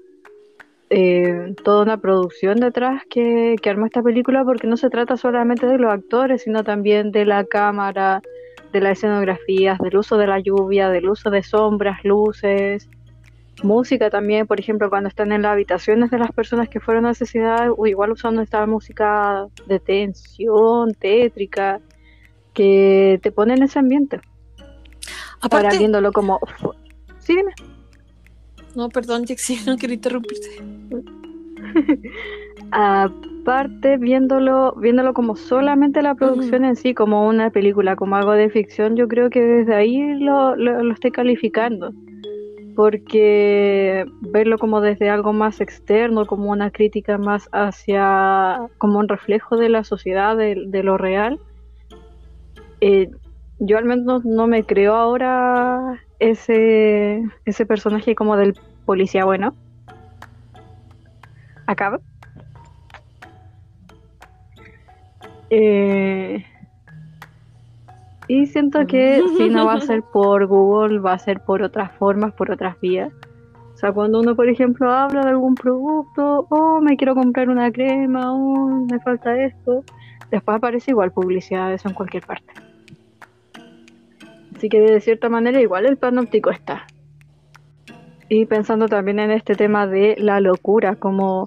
eh, toda una producción detrás que, que arma esta película porque no se trata solamente de los actores, sino también de la cámara, de las escenografías, del uso de la lluvia, del uso de sombras, luces, música también, por ejemplo, cuando están en las habitaciones de las personas que fueron asesinadas, o igual usando esta música de tensión, tétrica, que te pone en ese ambiente. Ahora Aparte... viéndolo como... Sí, dime. No, perdón, Jexi, no quiero interrumpirte. Aparte, viéndolo, viéndolo como solamente la producción en sí, como una película, como algo de ficción, yo creo que desde ahí lo, lo, lo estoy calificando. Porque verlo como desde algo más externo, como una crítica más hacia, como un reflejo de la sociedad, de, de lo real, eh, yo al menos no me creo ahora ese, ese personaje como del policía bueno. Acaba. Eh, y siento que si no va a ser por Google, va a ser por otras formas, por otras vías. O sea, cuando uno, por ejemplo, habla de algún producto, oh, me quiero comprar una crema, oh, me falta esto, después aparece igual publicidad eso en cualquier parte. Así que de cierta manera igual el panóptico está. Y pensando también en este tema de la locura, como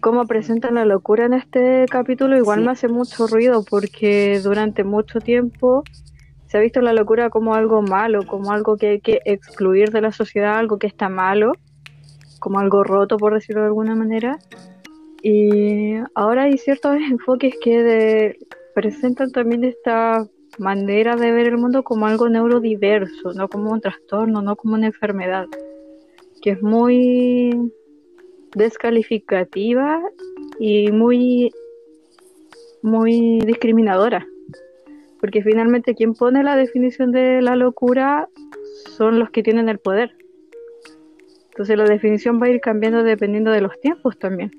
cómo presentan la locura en este capítulo, igual Sí. me hace mucho ruido porque durante mucho tiempo se ha visto la locura como algo malo, como algo que hay que excluir de la sociedad, algo que está malo, como algo roto, por decirlo de alguna manera. Y ahora hay ciertos enfoques que de- presentan también esta manera de ver el mundo como algo neurodiverso, no como un trastorno, no como una enfermedad, que es muy descalificativa y muy muy discriminadora. Porque finalmente quien pone la definición de la locura son los que tienen el poder. Entonces la definición va a ir cambiando dependiendo de los tiempos también.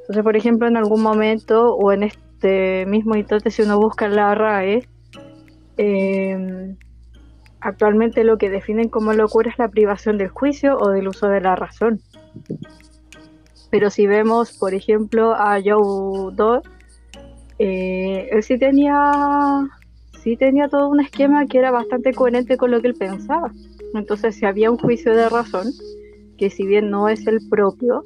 Entonces por ejemplo en algún momento o en este mismo instante si uno busca en la RAE eh, actualmente lo que definen como locura es la privación del juicio o del uso de la razón pero si vemos, por ejemplo, a Joe Doe, eh, él sí tenía sí tenía todo un esquema que era bastante coherente con lo que él pensaba. Entonces, si había un juicio de razón, que si bien no es el propio,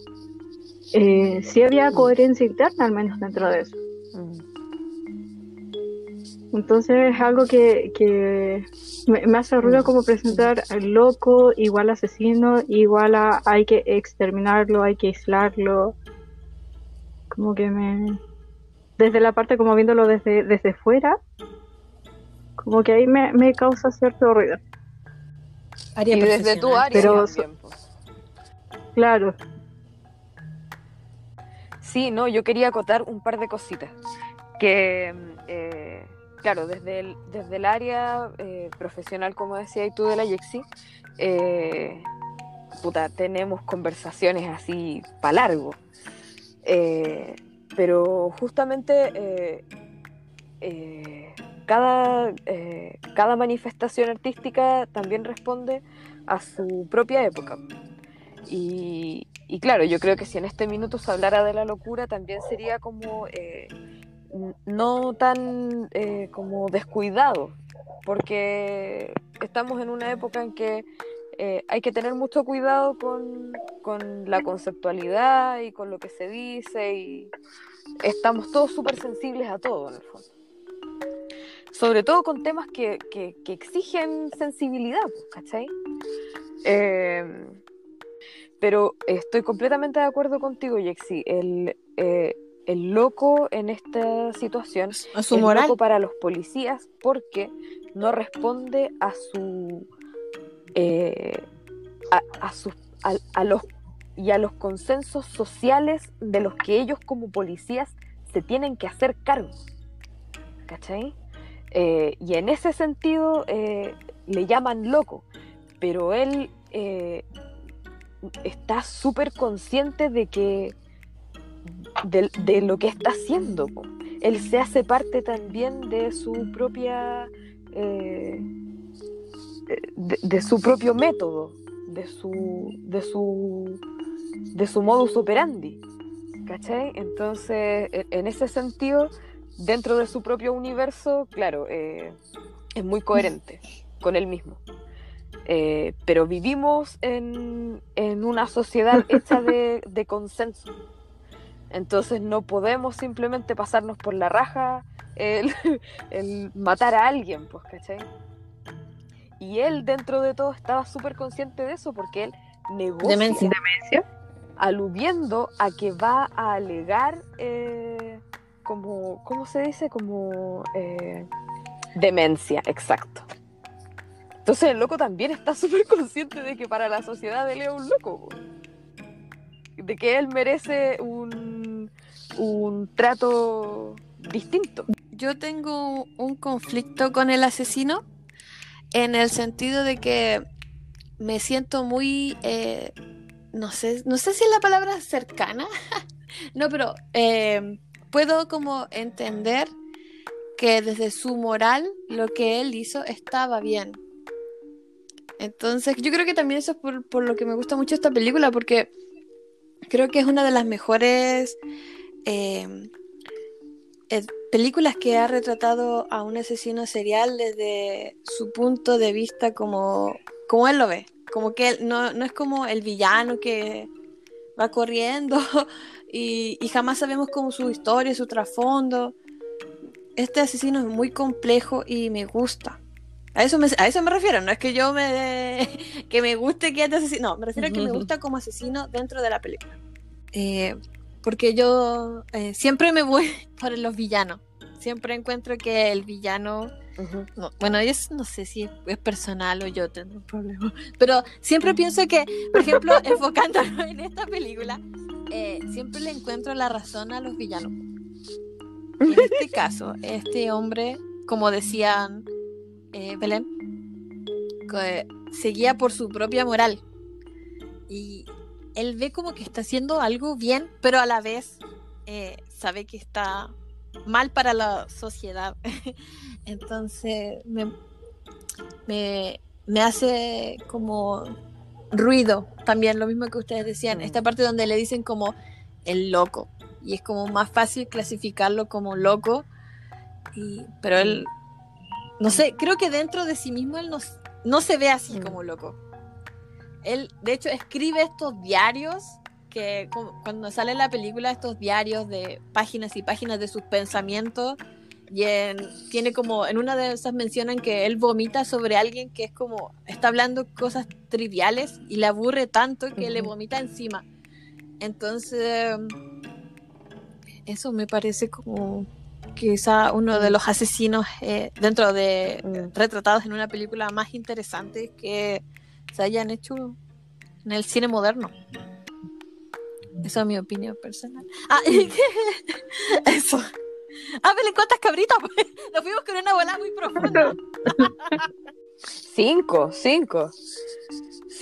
eh, sí había coherencia interna, al menos dentro de eso. Mm. Entonces es algo que, que me, me hace ruido como presentar al loco, igual asesino, igual a hay que exterminarlo, hay que aislarlo. Como que me... Desde la parte como viéndolo desde, desde fuera, como que ahí me, me causa cierto ruido. Área Y desde tu área Pero- pues. Claro, Sí, no, yo quería acotar un par de cositas. Que, mm, eh, claro, desde el, desde el área eh, profesional, como decía tú de la Yexi, eh, puta, tenemos conversaciones así para largo. Pero justamente cada, cada manifestación artística también responde a su propia época. Y, claro, yo creo que si en este minuto se hablara de la locura, también sería como eh, no tan eh, como descuidado, porque estamos en una época en que eh, hay que tener mucho cuidado con, con la conceptualidad y con lo que se dice y estamos todos súper sensibles a todo en el fondo. Sobre todo con temas que, que- exigen sensibilidad, pues, ¿cachai? Pero estoy completamente de acuerdo contigo, Yexi. El, eh, el loco en esta situación A su es moral. loco para los policías porque no responde a su eh, a, a sus- a- a los y a los consensos sociales de los que ellos como policías se tienen que hacer cargo ¿cachai? Eh, y en ese sentido eh, le llaman loco pero él eh, está súper consciente de que de, de lo que está haciendo él se hace parte también de su propia eh, de, de su propio método de su de su de su modus operandi ¿cachai? entonces e- en ese sentido dentro de su propio universo claro eh, es muy coherente con él mismo Eh, pero vivimos en, en una sociedad hecha de, de consenso entonces no podemos simplemente pasarnos por la raja el, el matar a alguien, pues, ¿cachai? Y él dentro de todo estaba súper consciente de eso porque él negocia Demencia. aludiendo a que va a alegar eh, como, ¿cómo se dice? Como eh, demencia, exacto. Entonces el loco también está súper consciente de que para la sociedad él es un loco. De que él merece un, un trato distinto. Yo tengo un conflicto con el asesino en el sentido de que me siento muy, eh, no sé, no sé si es la palabra cercana, no, pero eh, puedo como entender que desde su moral lo que él hizo estaba bien. Entonces, yo creo que también eso es por, por lo que me gusta mucho esta película, porque creo que es una de las mejores eh, eh, películas que ha retratado a un asesino serial desde su punto de vista como, como él lo ve. Como que él no, no es como el villano que va corriendo y, y jamás sabemos como su historia, su trasfondo. Este asesino es muy complejo y me gusta. A eso me, a eso me refiero, no es que yo me que me guste que este asesino, no, me refiero a que me gusta como asesino dentro de la película. Eh, porque yo eh, siempre me voy por los villanos. Siempre encuentro que el villano, no, bueno, es, no sé si es, es personal o yo tengo un problema, pero siempre pienso que, por ejemplo, enfocándonos en esta película, eh, siempre le encuentro la razón a los villanos. En este caso, este hombre, como decían eh, Belén, que seguía por su propia moral. Y él ve como que está haciendo algo bien, pero a la vez eh, sabe que está mal para la sociedad. Entonces me, me, me hace como ruido también, lo mismo que ustedes decían, Mm. esta parte donde le dicen como el loco, y es como más fácil clasificarlo como loco, y, pero él no sé, creo que dentro de sí mismo él no, no se ve así Mm. como loco. Él, de hecho, escribe estos diarios que cuando sale en la película, estos diarios de páginas y páginas de sus pensamientos, y en- tiene como, en una de esas mencionan que él vomita sobre alguien que es como, está hablando cosas triviales y le aburre tanto que le vomita encima. Entonces, eso me parece como quizá uno de los asesinos eh, dentro de Mm. retratados en una película más interesante que se hayan hecho en el cine moderno. Esa es mi opinión personal. Ah, eso. Ah, Belén, ¿cuántas cabritas? Nos fuimos con una bola muy profunda. Cinco, cinco.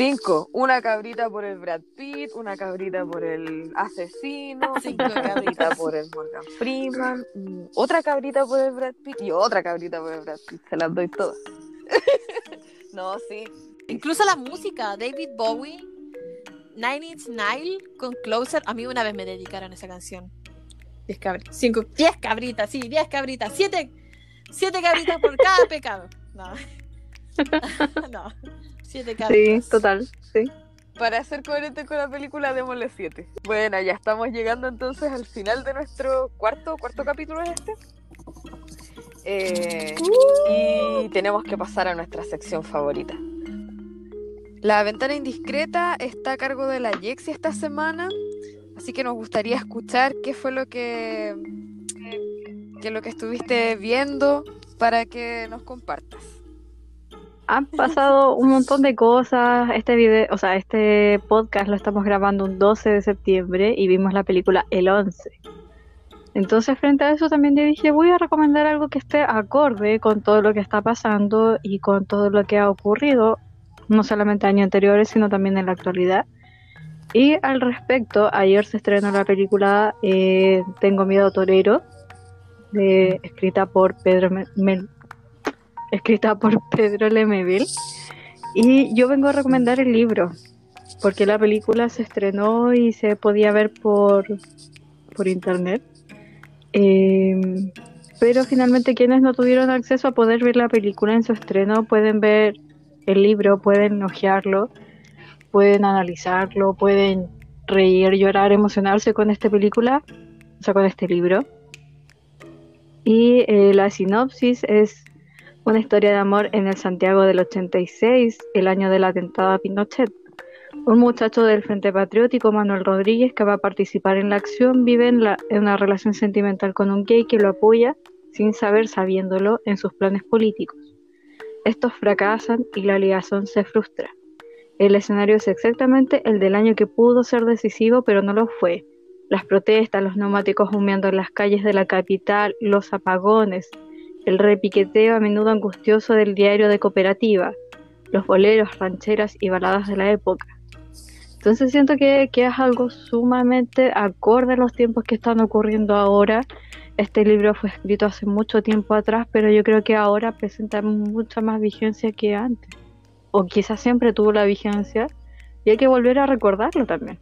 Cinco. Una cabrita por el Brad Pitt, una cabrita por el asesino, Cinco cabritas. por el Morgan Freeman, mm, otra cabrita por el Brad Pitt y otra cabrita por el Brad Pitt. Se las doy todas. no, sí. Incluso la música, David Bowie, Nine Inch Nails con Closer. A mí una vez me dedicaron esa canción. Diez cabritas. Cinco, diez cabritas, sí, diez cabritas. Siete, siete cabritas por cada pecado. No. no. Siete Sí, total, sí. Para ser coherente con la película, démosle siete. Bueno, ya estamos llegando entonces al final de nuestro cuarto, cuarto capítulo es este. Eh, y tenemos que pasar a nuestra sección favorita. La ventana indiscreta está a cargo de la Yexi esta semana, así que nos gustaría escuchar qué fue lo que, que lo que estuviste viendo para que nos compartas. Han pasado un montón de cosas. Este video, o sea, este podcast lo estamos grabando un 12 de septiembre y vimos la película El 11. Entonces, frente a eso también yo dije, voy a recomendar algo que esté acorde con todo lo que está pasando y con todo lo que ha ocurrido, no solamente años anteriores, sino también en la actualidad. Y al respecto, ayer se estrenó la película eh, Tengo miedo torero, escrita por Pedro Me- Mel- escrita por Pedro Lemeville. Y yo vengo a recomendar el libro, porque la película se estrenó y se podía ver por, por internet. Eh, pero finalmente quienes no tuvieron acceso a poder ver la película en su estreno pueden ver el libro, pueden hojearlo, pueden analizarlo, pueden reír, llorar, emocionarse con esta película, o sea, con este libro. Y eh, la sinopsis es una historia de amor en el Santiago del 86, el año del atentado a Pinochet. Un muchacho del Frente Patriótico, Manuel Rodríguez, que va a participar en la acción, vive en, la- en una relación sentimental con un gay que lo apoya, sin saber, sabiéndolo, en sus planes políticos. Estos fracasan y la ligación se frustra. El escenario es exactamente el del año que pudo ser decisivo, pero no lo fue. Las protestas, los neumáticos humeando en las calles de la capital, los apagones, el repiqueteo a menudo angustioso del diario de cooperativa, los boleros, rancheras y baladas de la época. Entonces siento que, que es algo sumamente acorde a los tiempos que están ocurriendo ahora. Este libro fue escrito hace mucho tiempo atrás, pero yo creo que ahora presenta mucha más vigencia que antes. O quizás siempre tuvo la vigencia y hay que volver a recordarlo también.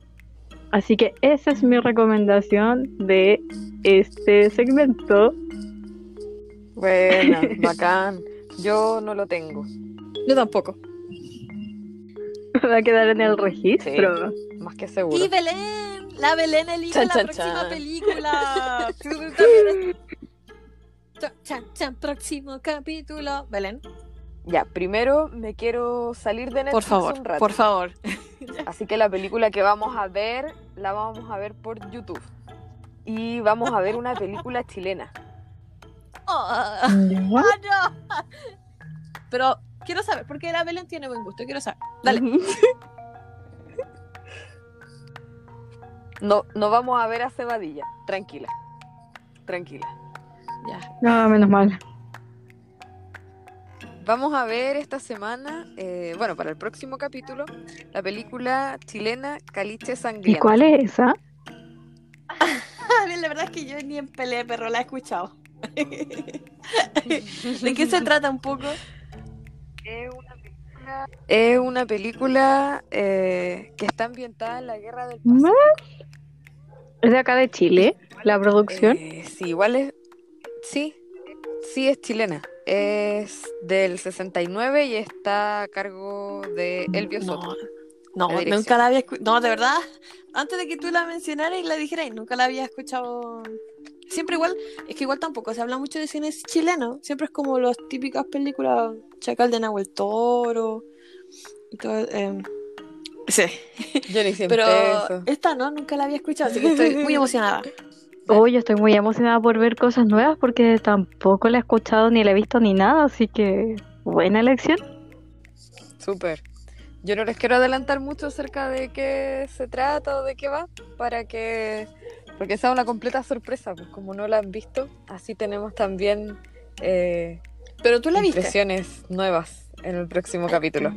Así que esa es mi recomendación de este segmento. Bueno, bacán. Yo no lo tengo. Yo tampoco. Va a quedar en el registro. Más que seguro. Y Belén, la Belén elige Chan, la chan, próxima chan. película. Chan, chan, próximo capítulo. Belén, Ya, primero me quiero salir de Netflix por favor, un rato. por favor. Así que la película que vamos a ver, la vamos a ver por YouTube. Y vamos a ver una película chilena. Oh, ah, no. Pero quiero saber, porque la Belén tiene buen gusto, quiero saber. Dale. No, no vamos a ver a Cebadilla. Tranquila. Tranquila. Ya. No, menos mal. Vamos a ver esta semana, eh, bueno, para el próximo capítulo, la película chilena Caliche ¿Y Sangriento. cuál es esa? Bien, la verdad es que yo ni en pelea, perro, la he escuchado. ¿De qué se trata un poco? Es una película eh, que está ambientada en la guerra del ¿Más? Pacífico. ¿Es de acá de Chile? ¿La producción? Eh, sí, igual es. Sí, sí es chilena. es del 69 y está a cargo de Elvio Soto. no, La nunca la había escuchado. No, de verdad, antes de que tú la mencionaras y la dijeras, nunca la había escuchado. Siempre igual, es que igual tampoco se habla mucho de cine chileno. Siempre es como las típicas películas Chacal de Nahuel Toro y todo. eh, sí, Yo ni siempre pero eso. esta no, nunca la había escuchado, así que estoy muy emocionada. Hoy yo estoy muy emocionada por ver cosas nuevas porque tampoco la he escuchado ni la he visto ni nada, así que buena elección. Súper. Yo no les quiero adelantar mucho acerca de qué se trata o de qué va, para que. Porque sea una completa sorpresa, pues como no la han visto, así tenemos también eh, Pero tú la viste. impresiones nuevas en el próximo capítulo.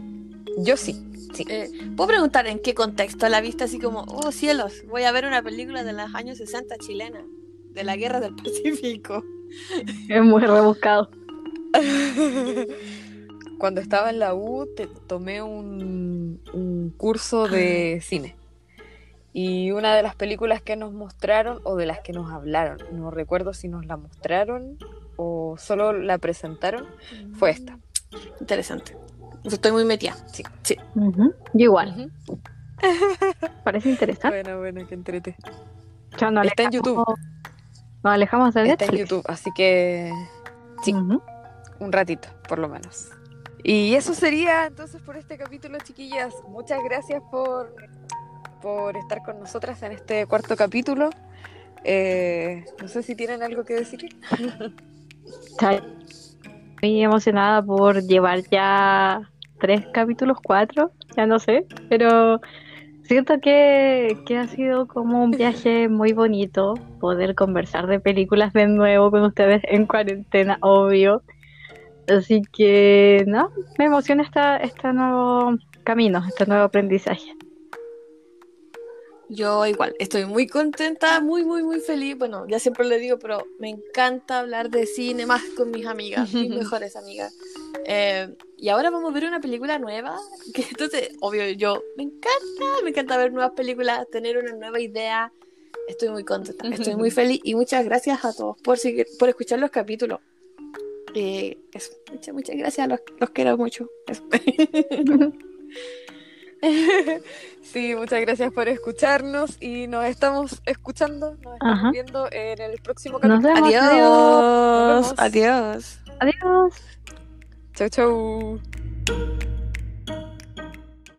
Yo sí, sí. Eh, ¿Puedo preguntar en qué contexto la viste así como, oh cielos, voy a ver una película de los años 60 chilena, de la guerra del Pacífico? Es muy rebuscado. Cuando estaba en la U te- tomé un, un curso de cine. Y una de las películas que nos mostraron, o de las que nos hablaron, no recuerdo si nos la mostraron o solo la presentaron, fue esta. Interesante. Estoy muy metida. Ujú. Yo igual, parece interesante. Buena, buena, que entrete. Ya Está en YouTube. Nos alejamos de Está en Netflix. YouTube, así que sí. Un ratito, por lo menos. Y eso sería entonces por este capítulo, chiquillas. Muchas gracias por, por estar con nosotras en este cuarto capítulo. Eh, no sé si tienen algo que decir. Muy emocionada por llevar ya tres capítulos, cuatro, ya no sé, pero siento que, que ha sido como un viaje muy bonito poder conversar de películas de nuevo con ustedes en cuarentena, obvio. Así que, no, me emociona esta, este nuevo camino, este nuevo aprendizaje. Yo igual, estoy muy contenta, muy, muy, muy feliz. Bueno, ya siempre le digo, pero me encanta hablar de cine más con mis amigas, mis mejores amigas. Eh, y ahora vamos a ver una película nueva, que entonces, obvio, yo me encanta, me encanta ver nuevas películas, tener una nueva idea. Estoy muy contenta, estoy muy feliz y muchas gracias a todos por seguir, por escuchar los capítulos. Eh, eso, muchas, muchas gracias, los, los quiero mucho. Eso. Sí, muchas gracias por escucharnos y nos estamos escuchando, nos estamos Ajá. viendo en el próximo Nos capítulo. vemos. Adiós, vemos. adiós. Adiós. Chau, chau.